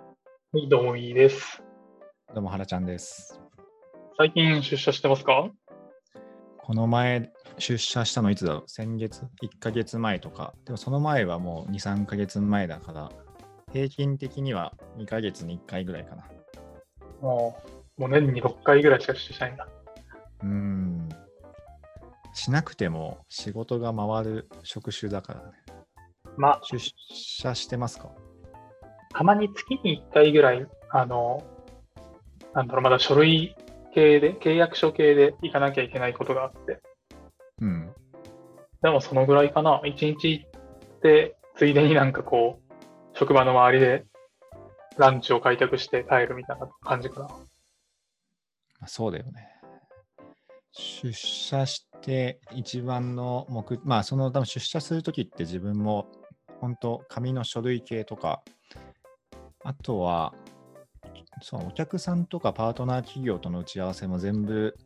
はい、どうもいいです。どうも、はらちゃんです。最近出社してますか？この前、出社したのいつだろう？先月 ?1 ヶ月前とか。でもその前はもう2、3ヶ月前だから、平均的には2ヶ月に1回ぐらいかな。もう、もう年に6回ぐらいしか出社しないんだ。うーん。しなくても仕事が回る職種だからね。まあ、出社してますか？たまに月に1回ぐらい、あの、なんだろう、まだ書類系で、契約書系で行かなきゃいけないことがあって。うん。でもそのぐらいかな。1日行って、ついでになんかこう、職場の周りでランチを開拓して帰るみたいな感じかな。まあそうだよね。出社して一番の目、まあその多分出社するときって自分も本当紙の書類系とか、あとはそうお客さんとかパートナー企業との打ち合わせも全部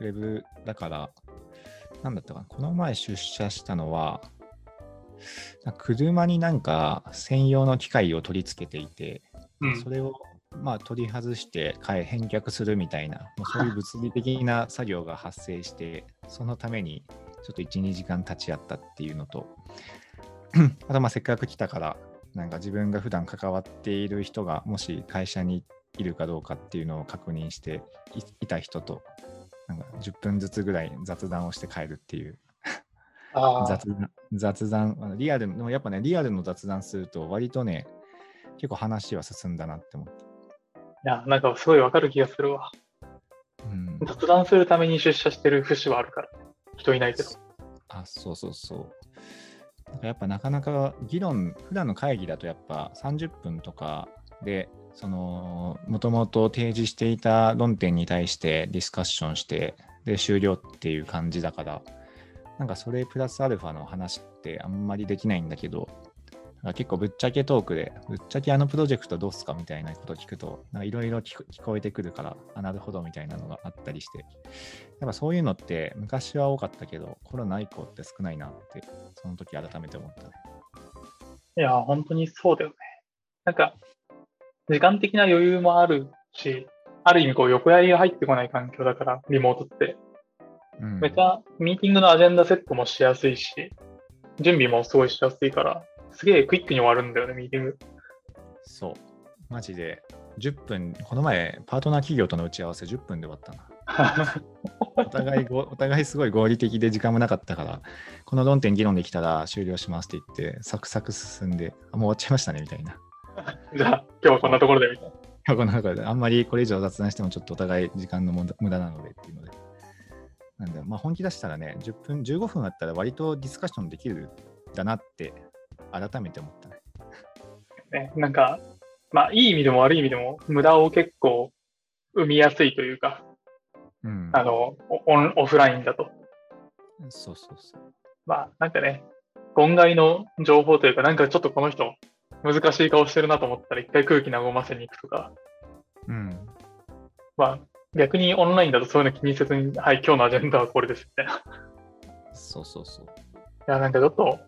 ウェブだから、なんだったかな、この前出社したのは、車になんか専用の機械を取り付けていて、うんそ。れをまあ取り外して返却するみたいな、もうそういう 物理的な作業が発生して、そのためにちょっと1、2時間立ち会ったっていうのと、あとまあせっかく来たから、なんか自分が普段関わっている人がもし会社にいるかどうかっていうのを確認していいた人と、なんか10分ずつぐらい雑談をして帰るっていう雑談、雑談、リアルの、でもやっぱね、リアルの雑談すると割とね、結構話は進んだなって思った。いや、なんかすごいわかる気がするわ。うん、雑談するために出社してる節はあるから、人いないけど。あ、そうそうそう。なんかやっぱなかなか議論、普段の会議だとやっぱ30分とかで、その、もともと提示していた論点に対してディスカッションして、で、終了っていう感じだから、なんかそれプラスアルファの話ってあんまりできないんだけど、結構ぶっちゃけトークで、ぶっちゃけあのプロジェクトどうすかみたいなことを聞くと、いろいろ聞こ聞こえてくるから、あ、なるほどみたいなのがあったりして、やっぱそういうのって昔は多かったけど、コロナ以降って少ないなって、その時改めて思ったね。いや、本当にそうだよね。なんか、時間的な余裕もあるし、ある意味こう横やりが入ってこない環境だから、リモートって。うん、めちゃミーティングのアジェンダセットもしやすいし、準備もすごいしやすいから、すげえクイックに終わるんだよね、ミーティング。そう。マジで10分、この前、パートナー企業との打ち合わせ10分で終わったな。お互いご、お互いすごい合理的で時間もなかったから、この論点議論できたら終了しますって言って、サクサク進んで、あもう終わっちゃいましたねみたいな。じゃあ、今日はこんなところでみたいな。この中であんまりこれ以上雑談してもちょっとお互い時間の無駄無駄なのでっていうので。なんで、まあ本気出したらね、10分、15分あったら割とディスカッションできるんだなって改めて思ったね。ね、なんか、まあ、いい意味でも悪い意味でも、無駄を結構生みやすいというか、うん。あの、おオンオフラインだと。そうそうそう。まあ、なんかね、言外の情報というか、なんかちょっとこの人、難しい顔してるなと思ったら、一回空気和ませに行くとか、うん。まあ、逆にオンラインだとそういうの気にせずに、はい、今日のアジェンダはこれですみたいな。いそうそうそう。や、なんかちょっと、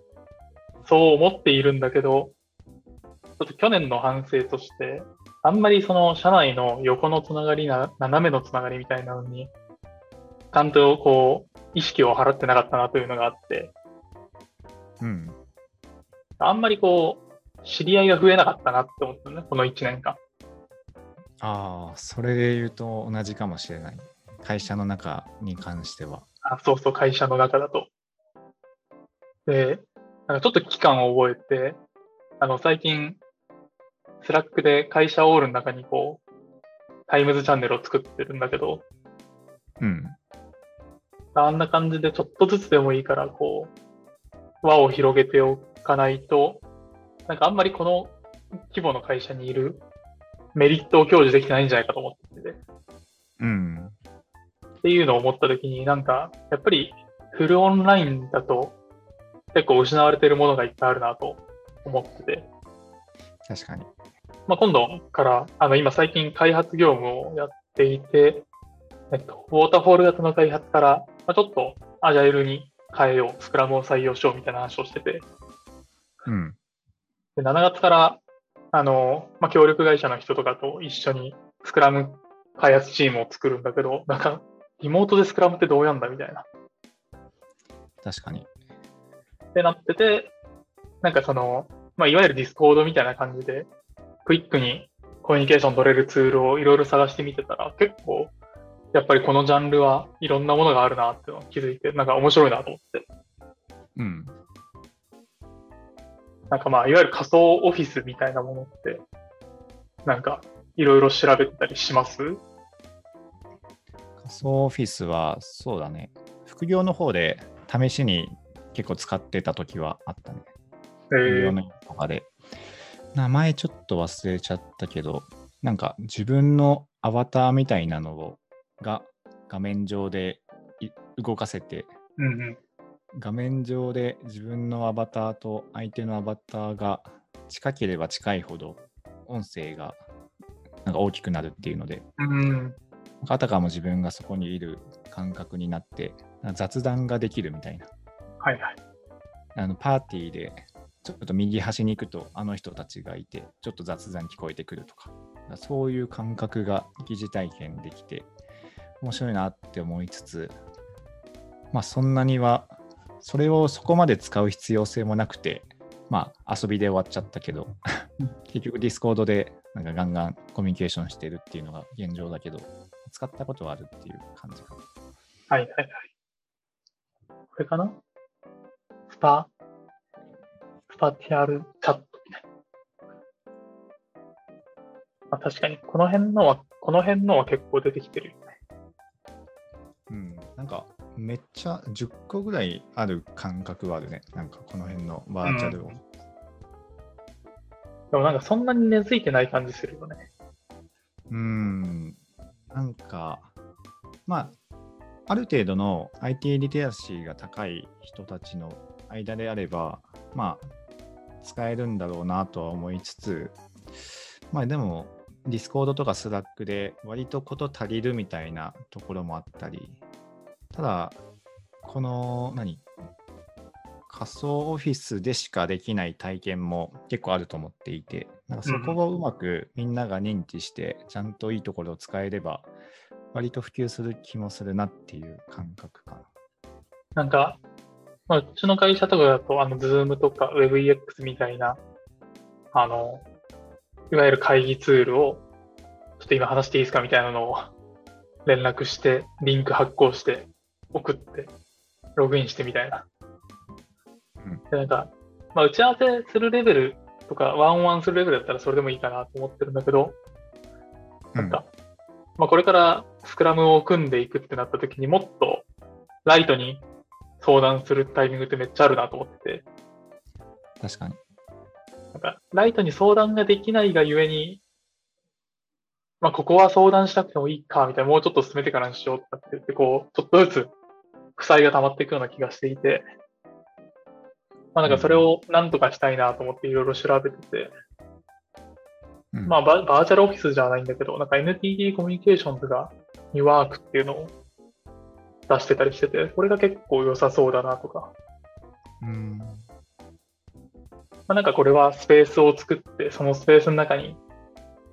そう思っているんだけど、ちょっと去年の反省として、あんまりその社内の横のつながりな、斜めのつながりみたいなのに、ちゃんとこう、意識を払ってなかったなというのがあって、うん。あんまりこう、知り合いが増えなかったなって思ったのね、この1年間。ああ、それで言うと同じかもしれない。会社の中に関しては。あそうそう、会社の中だと。で、なんかちょっと危機感を覚えて、あの、最近、 Slack で会社オールの中にこう、 times channel を作ってるんだけど、うん。あんな感じでちょっとずつでもいいから、こう、輪を広げておかないと、なんかあんまりこの規模の会社にいるメリットを享受できてないんじゃないかと思ってて。うん。っていうのを思ったときに、なんか、やっぱりフルオンラインだと結構失われてるものがいっぱいあるなと思ってて、確かに。まあ、今度から、あの、今最近開発業務をやっていて、えっと、ウォーターフォール型の開発から、まあ、ちょっとアジャイルに変えよう、スクラムを採用しようみたいな話をしてて、うん。で7月からあの、まあ、協力会社の人とかと一緒にスクラム開発チームを作るんだけど、なんか、リモートでスクラムってどうやんだみたいな。確かに。ってなってて、なんかその、まあ、いわゆるディスコードみたいな感じで、クイックにコミュニケーション取れるツールをいろいろ探してみてたら、結構、やっぱりこのジャンルはいろんなものがあるなっていうのを気づいて、なんか面白いなと思って。うん。なんかまあ、いわゆる仮想オフィスみたいなものって、なんか、いろいろ調べてたりします？仮想オフィスは、そうだね。副業の方で試しに結構使ってた時はあったね。えー、副業のとかで。名前ちょっと忘れちゃったけど、なんか自分のアバターみたいなのをが画面上でい動かせて、うんうん。画面上で自分のアバターと相手のアバターが近ければ近いほど音声がなんか大きくなるっていうので、うん。あたかも自分がそこにいる感覚になって、雑談ができるみたいな。はいはい。あのパーティーでちょっと右端に行くとあの人たちがいて、ちょっと雑談聞こえてくるとか、そういう感覚が疑似体験できて、面白いなって思いつつ、まあそんなには、それをそこまで使う必要性もなくて、まあ遊びで終わっちゃったけど、結局ディスコードでなんかガンガンコミュニケーションしてるっていうのが現状だけど、使ったことはあるっていう感じかな。はいはいはい。これかな？スパ、スパティアルチャットみたいな。まあ、確かに、この辺のは、この辺のは結構出てきてるよね。うん、なんかめっちゃ10個ぐらいある感覚はあるね。なんかこの辺のバーチャルを。でもなんかそんなに根付いてない感じするよね。うん、なんか、まあ、ある程度の IT リテラシーが高い人たちの間であれば、まあ、使えるんだろうなとは思いつつ、まあでも、ディスコードとかスラックで割とこと足りるみたいなところもあったり、ただ、この、何？仮想オフィスでしかできない体験も結構あると思っていて、なんかそこをうまくみんなが認知して、ちゃんといいところを使えれば、割と普及する気もするなっていう感覚かな。なんか、まあ、うちの会社とかだと、あの、Zoom とか WebEX みたいな、あの、いわゆる会議ツールを、ちょっと今話していいですかみたいなのを連絡して、リンク発行して、送って、ログインしてみたいな。うんで、なんか、まあ、打ち合わせするレベルとか、ワンワンするレベルだったらそれでもいいかなと思ってるんだけど、なんか、まあ、これからスクラムを組んでいくってなった時にもっとライトに相談するタイミングってめっちゃあるなと思ってて、確かに。なんかライトに相談ができないがゆえに、まあ、ここは相談しなくてもいいか、みたいな、もうちょっと進めてからにしようって言って、こう、ちょっとずつ負債が溜まっていくような気がしていて、まあ、なんかそれをなんとかしたいなと思っていろいろ調べてて、うん。まあバ、バーチャルオフィスじゃないんだけど、なんか NTT コミュニケーションズがニワークっていうのを出してたりしてて、これが結構良さそうだなとか、うん。まあ、なんかこれはスペースを作って、そのスペースの中に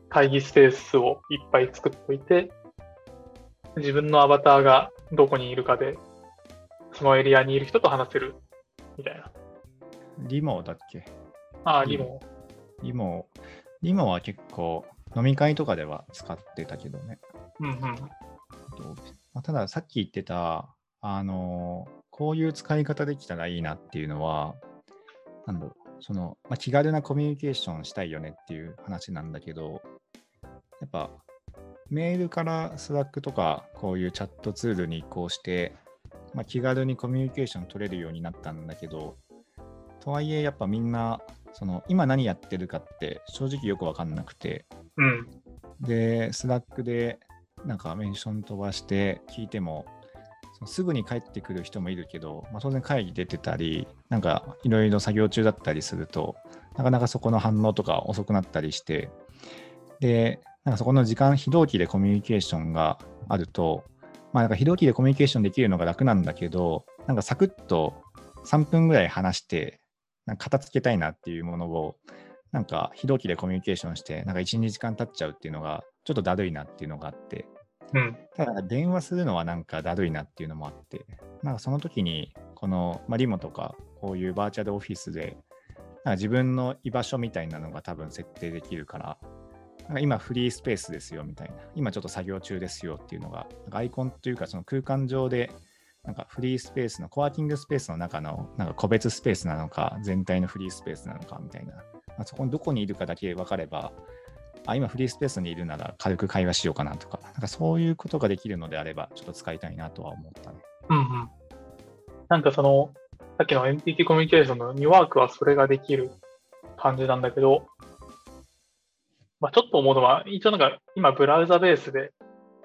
会議スペースをいっぱい作っておいて、自分のアバターがどこにいるかで、そのエリアにいる人と話せるみたいな。リモだっけ？ああ、リモリモ。リモ、は結構飲み会とかでは使ってたけどね。うんうん。とまあ、たださっき言ってた、あのこういう使い方できたらいいなっていうのは、なんだろう、その、まあ、気軽なコミュニケーションしたいよねっていう話なんだけど、やっぱメールからスラックとかこういうチャットツールに移行して、まあ、気軽にコミュニケーション取れるようになったんだけど、とはいえやっぱみんな、その今何やってるかって正直よくわかんなくて、うん。で、スラックでなんかメンション飛ばして聞いても、すぐに帰ってくる人もいるけど、まあ、当然会議出てたり、なんかいろいろ作業中だったりすると、なかなかそこの反応とか遅くなったりして、で、なんかそこの時間、非同期でコミュニケーションがあると、まあなんか非同期でコミュニケーションできるのが楽なんだけど、なんかサクッと3分ぐらい話して、なんか片付けたいなっていうものを、なんか非同期でコミュニケーションして、なんか1、2時間経っちゃうっていうのが、ちょっとだるいなっていうのがあって、うん。ただ電話するのはなんかだるいなっていうのもあって、なんかその時に、この、まあ、リモとか、こういうバーチャルオフィスで、なんか自分の居場所みたいなのが多分設定できるから、なんか今フリースペースですよみたいな、今ちょっと作業中ですよっていうのが、なんかアイコンというかその空間上で、なんかフリースペースの、コワーキングスペースの中のなんか個別スペースなのか、全体のフリースペースなのかみたいな、まあ、そこにどこにいるかだけ分かれば、あ、今フリースペースにいるなら軽く会話しようかなとか、なんかそういうことができるのであれば、ちょっと使いたいなとは思ったね。うんうん。なんかその、さっきの NTT コミュニケーションのニューワークはそれができる感じなんだけど、まあ、ちょっと思うのは、一応なんか今ブラウザベースで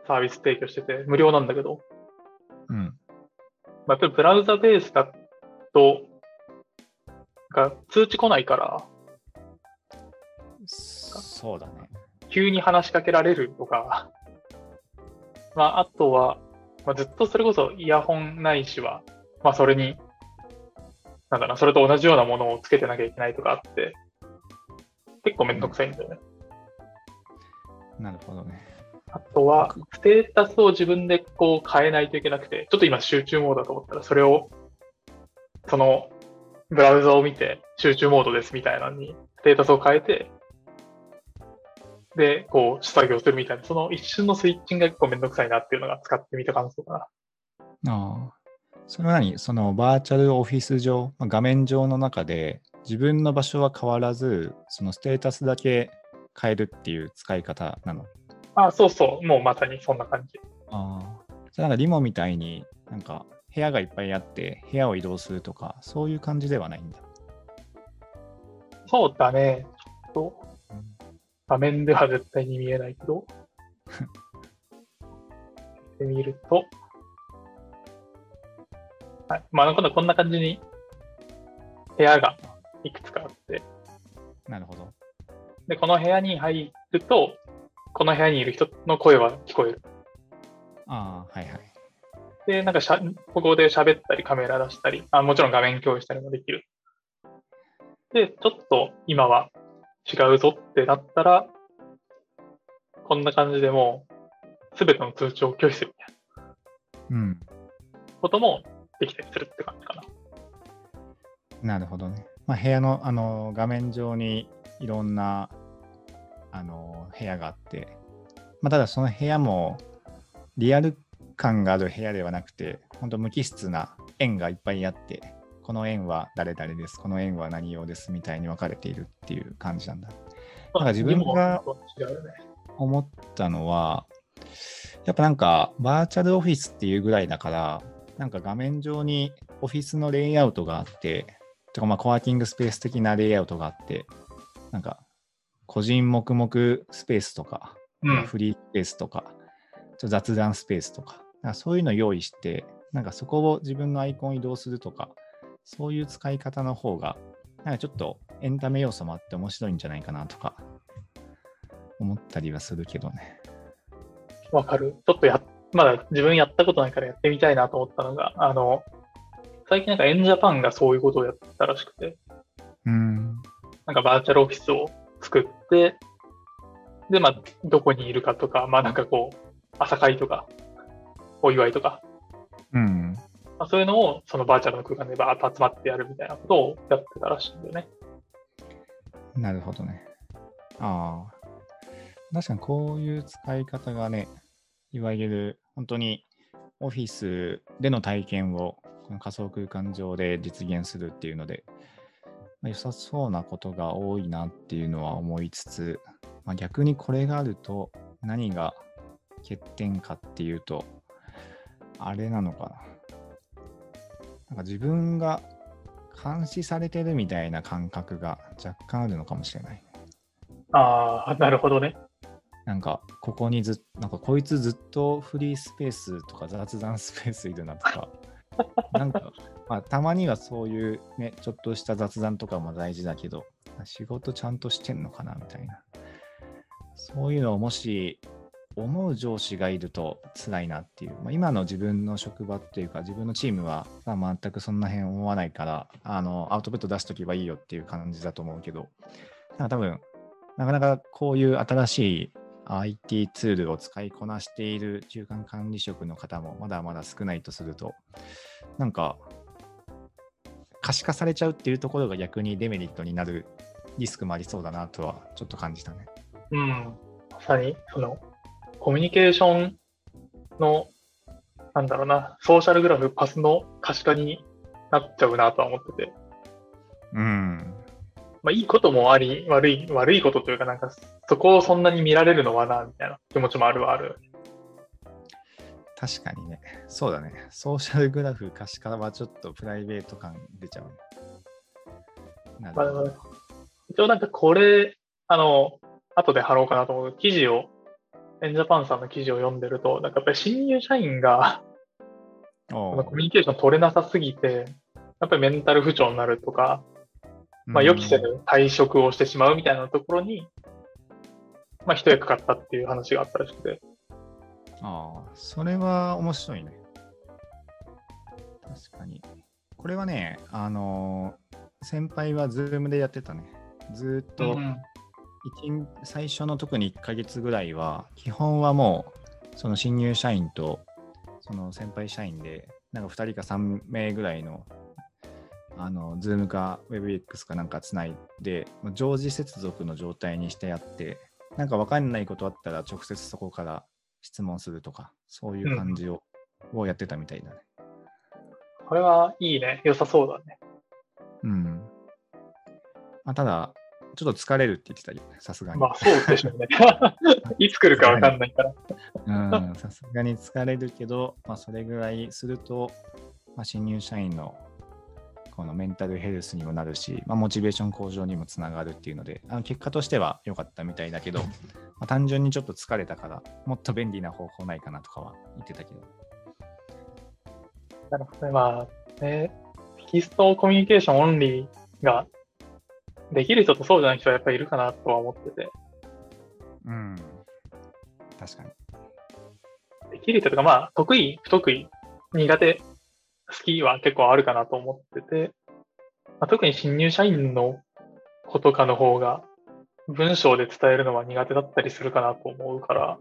サービス提供してて無料なんだけど、うん。まあ、やっぱりブラウザベースだと、なんか通知来ないから、そうだね。急に話しかけられるとか、まあ、あとは、まあ、ずっとそれこそイヤホンないしは、まあ、それに、なんだろうな、それと同じようなものをつけてなきゃいけないとかあって、結構めんどくさいんだよね。なるほどね。あとは、ステータスを自分でこう変えないといけなくて、ちょっと今集中モードだと思ったら、それを、その、ブラウザを見て集中モードですみたいなのに、ステータスを変えて、で、こう、作業するみたいな、その一瞬のスイッチングが結構めんどくさいなっていうのが使ってみた感想かな。ああ。それは何？そのバーチャルオフィス上、まあ画面上の中で自分の場所は変わらず、そのステータスだけ変えるっていう使い方なの？あ、そうそう、もうまさにそんな感じ。ああ。じゃあなんかリモみたいになんか部屋がいっぱいあって部屋を移動するとか、そういう感じではないんだ。そうだね。ちょっと、画面では絶対に見えないけど、で見ると、はい。まあ、今度はこんな感じに部屋がいくつかあって、なるほど。で、この部屋に入ると、この部屋にいる人の声は聞こえる。ああ、はいはい。で、なんかしゃ、ここで喋ったり、カメラ出したり、あもちろん画面共有したりもできる。で、ちょっと今は違うぞってなったら、こんな感じでもう、すべての通知を拒否するみたいなうん。こともできたりするって感じかな。なるほどね。まあ、部屋のあの画面上にいろんなあの部屋があって、まあ、ただその部屋もリアル感がある部屋ではなくて、本当無機質な円がいっぱいあって、この円は誰々です、この円は何用ですみたいに分かれているっていう感じなんだ。なんか自分が。思ったのは、やっぱなんかバーチャルオフィスっていうぐらいだから、なんか画面上にオフィスのレイアウトがあって、とかまあコワーキングスペース的なレイアウトがあって、なんか個人黙々スペースとか、うん。フリースペースとか、ちょっと雑談スペースとか、かそういうの用意して、なんかそこを自分のアイコン移動するとか、そういう使い方の方が、なんかちょっとエンタメ要素もあって面白いんじゃないかなとか、思ったりはするけどね。わかる。ちょっとや、まだ自分やったことないからやってみたいなと思ったのが、あの、最近なんかエンジャパンがそういうことをやったらしくて、うん。なんかバーチャルオフィスを作って、で、まあ、どこにいるかとか、まあなんかこう、朝会とか、お祝いとか、うん。まあ、そういうのをそのバーチャルの空間でバーッと集まってやるみたいなことをやってたらしいんだよね。なるほどね。ああ。確かにこういう使い方がね、いわゆる本当にオフィスでの体験をこの仮想空間上で実現するっていうので、まあ良さそうなことが多いなっていうのは思いつつ、まあ、逆にこれがあると何が欠点かっていうと、あれなのかな。なんか自分が監視されてるみたいな感覚が若干あるのかもしれない。ああ、なるほどね。なんか、ここにずっなんかこいつずっとフリースペースとか雑談スペースいるなとか、なんか、まあ、たまにはそういうね、ちょっとした雑談とかも大事だけど、仕事ちゃんとしてんのかなみたいな。そういうのをもし思う上司がいると辛いなっていう、まあ、今の自分の職場っていうか自分のチームは、ま、全くそんな辺思わないからあのアウトプット出しとけばいいよっていう感じだと思うけどなんか多分、なかなかこういう新しい IT ツールを使いこなしている中間管理職の方もまだまだ少ないとすると、なんか可視化されちゃうっていうところが逆にデメリットになるリスクもありそうだなとはちょっと感じたね。うん。まさに、その、コミュニケーションの、なんだろうな、ソーシャルグラフ、パスの可視化になっちゃうなとは思ってて。うん。まあ、いいこともあり、悪い、悪いことというか、なんか、そこをそんなに見られるのはな、みたいな気持ちもあるはある。確かにね。そうだね。ソーシャルグラフ可視化はちょっとプライベート感出ちゃうね。なるまあほど。一応なんかこれ、あの、後で貼ろうかなと思う記事を、エンジャパンさんの記事を読んでると、なんかやっぱり新入社員が、コミュニケーション取れなさすぎて、やっぱりメンタル不調になるとか、まあ、うん予期せぬ退職をしてしまうみたいなところに、まあ、一役買ったっていう話があったらしくて、ああ、それは面白いね。確かに。これはね、あのー先輩は Zoom でやってたね。ずーっと、最初の特に1ヶ月ぐらいは、基本はもう、その新入社員と、その先輩社員で、なんか2人か3名ぐらいの、あの、Zoom か WebX かなんかつないで、常時接続の状態にしてやって、なんか分かんないことあったら直接そこから質問するとか、そういう感じを,、をやってたみたいだね。これはいいね。良さそうだね。うん。まあ、ただ、ちょっと疲れるって言ってたよね、さすがに。まあ、そうでしょうね。いつ来るかわかんないから。うん、さすがに疲れるけど、まあ、それぐらいすると、まあ、新入社員のこのメンタルヘルスにもなるし、まあ、モチベーション向上にもつながるっていうので、あの結果としては良かったみたいだけど、まあ、単純にちょっと疲れたから、もっと便利な方法ないかなとかは言ってたけど。なるほどね。まあ、ね、テキストコミュニケーションオンリーができる人とそうじゃない人はやっぱりいるかなとは思ってて、うん。確かに。できる人とか、まあ、得意、不得意、苦手、好きは結構あるかなと思ってて、まあ、特に新入社員の子とかの方が、文章で伝えるのは苦手だったりするかなと思うから、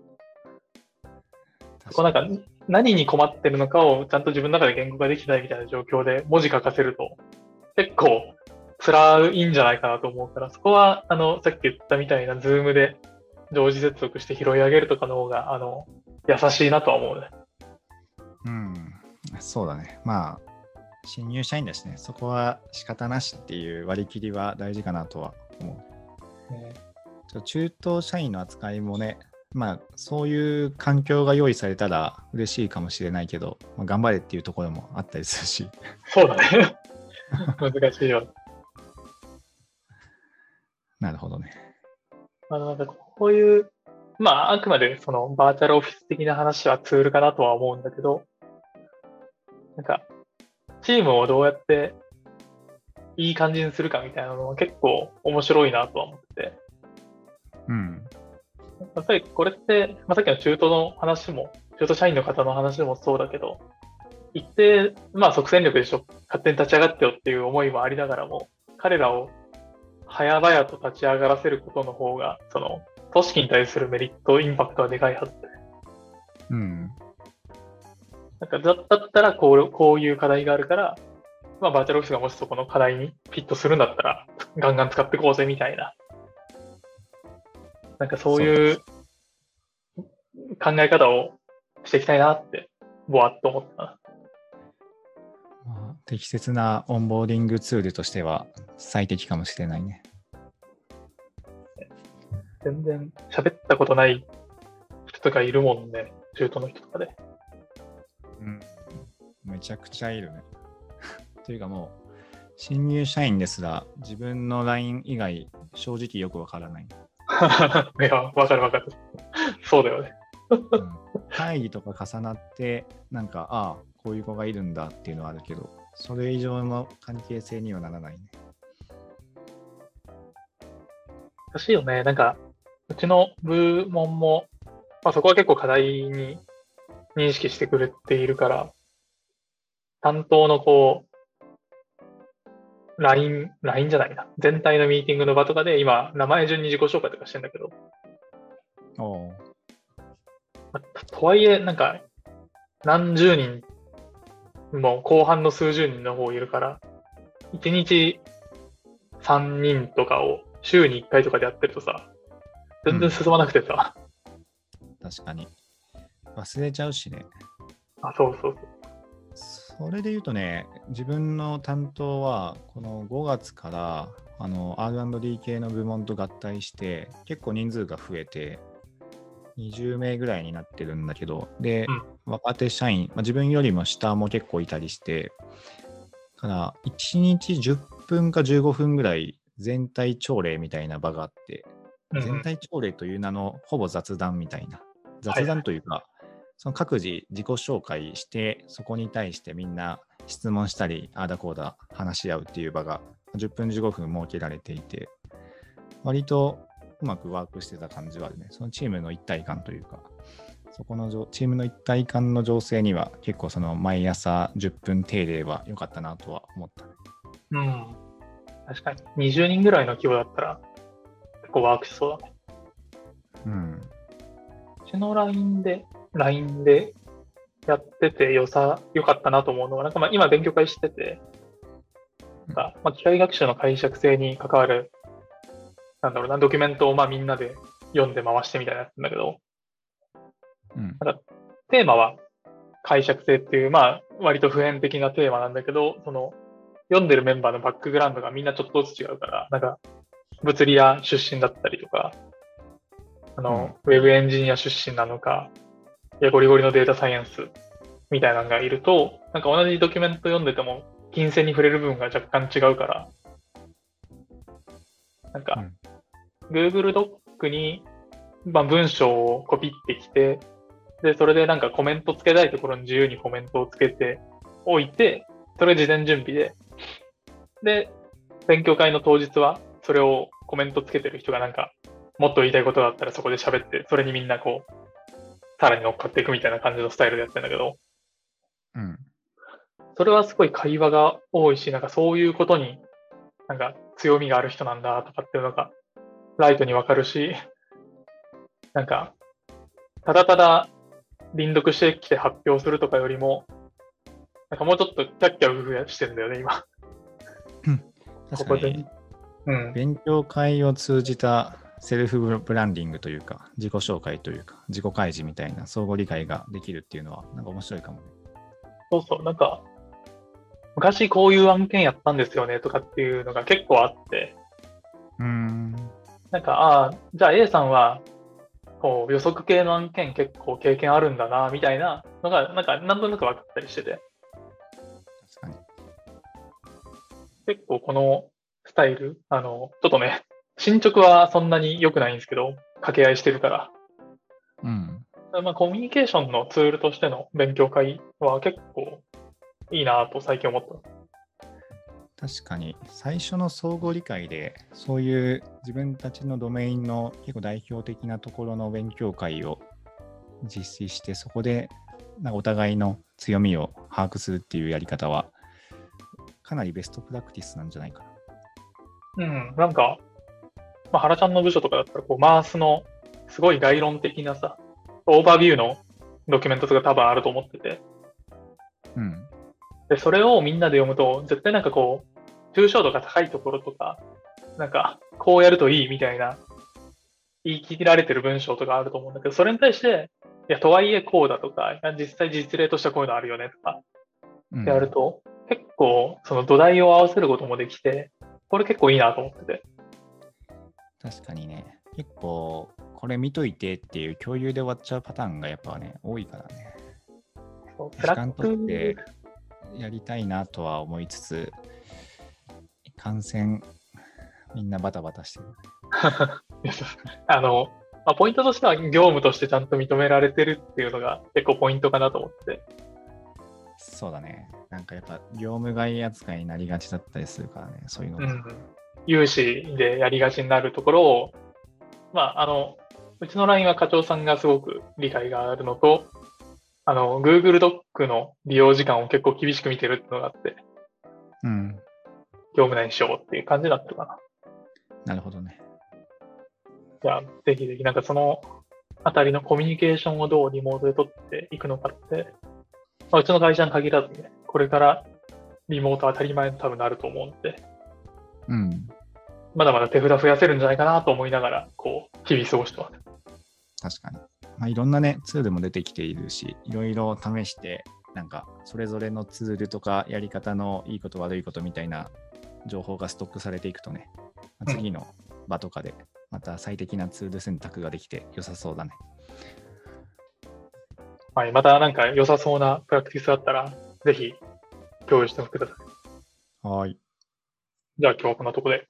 こうなんか何に困ってるのかをちゃんと自分の中で言語化できないみたいな状況で文字書かせると結構辛いんじゃないかなと思うから、そこはあのさっき言ったみたいなズームで常時接続して拾い上げるとかの方があの優しいなとは思うね。うん。そうだね。まあ、新入社員だしね、そこは仕方なしっていう割り切りは大事かなとは思う。ねちょ中東社員の扱いもね、まあ、そういう環境が用意されたら嬉しいかもしれないけど、まあ、頑張れっていうところもあったりするし。そうだね。難しいよ。なるほどね。あの、なんかこういう、まあ、あくまでそのバーチャルオフィス的な話はツールかなとは思うんだけど、なんか、チームをどうやっていい感じにするかみたいなのは結構面白いなとは思ってて、うん。やっぱりこれって、まあ、さっきの中途の話も、中途社員の方の話もそうだけど、一定、まあ即戦力でしょ、勝手に立ち上がってよっていう思いもありながらも、彼らを早々と立ち上がらせることの方が、その、組織に対するメリット、インパクトはでかいはずで。うん。なんかだだったらこう、こういう課題があるから、まあバーチャルオフィスがもしそこの課題にフィットするんだったら、ガンガン使っていこうぜみたいな。なんかそういう考え方をしていきたいなって、ぼわっと思ったな。まあ、適切なオンボーディングツールとしては最適かもしれないね。全然喋ったことない人とかいるもんね。中途の人とかで。うん。めちゃくちゃいるね。というかもう、新入社員ですら自分の LINE 以外正直よくわからない。いや、わかるわかる。そうだよね。うん会議とか重なって、なんか、ああ、こういう子がいるんだっていうのはあるけど、それ以上の関係性にはならないね。難しいよね。なんか、うちの部門も、まあ、そこは結構課題に認識してくれているから、担当のこう、LINE、LINE じゃないな。全体のミーティングの場とかで今、名前順に自己紹介とかしてんだけど、おうまあとはいえ、なんか、何十人も後半の数十人の方いるから、1日3人とかを週に1回とかでやってるとさ、全然進まなくてさ、確かに。忘れちゃうしね。あ、そうそうそれで言うとね、自分の担当は、この5月からあの R&D 系の部門と合体して、結構人数が増えて、20名ぐらいになってるんだけど、で、うん。若手社員、まあ、自分よりも下も結構いたりして、だから1日10分か15分ぐらい全体朝礼みたいな場があって、全体朝礼という名のほぼ雑談みたいな。はい雑談というか、その各自自己紹介して、そこに対してみんな質問したり、ああだこうだ話し合うっていう場が10分15分設けられていて、割とうまくワークしてた感じはあるね。そのチームの一体感というか、そこのじょチームの一体感の情勢には結構その毎朝10分定例は良かったなとは思ったね。うん。確かに。20人ぐらいの規模だったら、結構ワークしそうだね。うん。うちの LINE で、LINE でやってて良さ、良かったなと思うのは、なんかまあ今勉強会してて、なんかまあ機械学習の解釈性に関わる、なんだろうな、ドキュメントをまあみんなで読んで回してみたいなやつなんだけど、うん。テーマは解釈性っていう、まあ割と普遍的なテーマなんだけど、その読んでるメンバーのバックグラウンドがみんなちょっとずつ違うから、なんか物理屋出身だったりとか、あの、ウェブエンジニア出身なのか、いやゴリゴリのデータサイエンスみたいなのがいると、なんか同じドキュメント読んでても、金銭に触れる部分が若干違うから、なんか、Google ドックに、まあ、文章をコピってきて、で、それでなんかコメントつけたいところに自由にコメントをつけておいて、それ事前準備で、で、勉強会の当日は、それをコメントつけてる人がなんか、もっと言いたいことがあったらそこで喋って、それにみんなこう、さらに乗っかっていくみたいな感じのスタイルでやってるんだけど、うん。それはすごい会話が多いし、なんかそういうことに、なんか強みがある人なんだとかっていうのが、ライトにわかるし、なんか、ただただ輪読してきて発表するとかよりも、なんかもうちょっとキャッキャウフフしてんだよね、今。確かに。うん。勉強会を通じたセルフブランディングというか、自己紹介というか、自己開示みたいな相互理解ができるっていうのは、なんか面白いかもね。そうそう、なんか、昔こういう案件やったんですよねとかっていうのが結構あって、うーん。なんか、ああ、じゃあ A さんは、こう予測系の案件結構経験あるんだな、みたいなのが、なんか、なんとなく分かったりしてて、確かに。結構このスタイル、あの、ちょっとね、進捗はそんなに良くないんですけど、掛け合いしてるから、うん。まあ、コミュニケーションのツールとしての勉強会は結構いいなと最近思った。確かに、最初の相互理解で、そういう自分たちのドメインの結構代表的なところの勉強会を実施して、そこでなんかお互いの強みを把握するっていうやり方は、かなりベストプラクティスなんじゃないかな。うん、なんか、まあ、原ちゃんの部署とかだったら、こう、マースのすごい概論的なさ、オーバービューのドキュメントとか多分あると思ってて、で、それをみんなで読むと、絶対なんかこう、抽象度が高いところとか、なんか、こうやるといいみたいな、言い切られてる文章とかあると思うんだけど、それに対して、いや、とはいえこうだとか、実際実例としてはこういうのあるよねとか、うんやると、結構、その土台を合わせることもできて、これ結構いいなと思ってて。確かにね、結構、これ見といてっていう共有で終わっちゃうパターンがやっぱね、多いからね。そうス時間取ってやりたいなとは思いつつ、感染、みんなバタバタしてる。あの、まあ、ポイントとしては業務としてちゃんと認められてるっていうのが結構ポイントかなと思って。そうだね。なんかやっぱ業務外扱いになりがちだったりするからね、そういうのが。うん。有志でやりがちになるところを、まあ、あの、うちの LINE は課長さんがすごく理解があるのと、あの、Google ドックの利用時間を結構厳しく見てるってのがあって、うん。業務内にしようっていう感じになってるかな。なるほどね。じゃあ、ぜひぜひ、なんかそのあたりのコミュニケーションをどうリモートで取っていくのかって、まあ、うちの会社に限らずね、これからリモート当たり前に多分なると思うんで、うん。まだまだ手札増やせるんじゃないかなと思いながら、こう、日々過ごしてます。確かに。まあ、いろんなね、ツールも出てきているし、いろいろ試して、なんか、それぞれのツールとかやり方のいいこと悪いことみたいな情報がストックされていくとね、まあ次の場とかで、また最適なツール選択ができて良さそうだね。はい、またなんか良さそうなプラクティスあったら、ぜひ共有してください。はい。じゃあ今日はこんなとこで。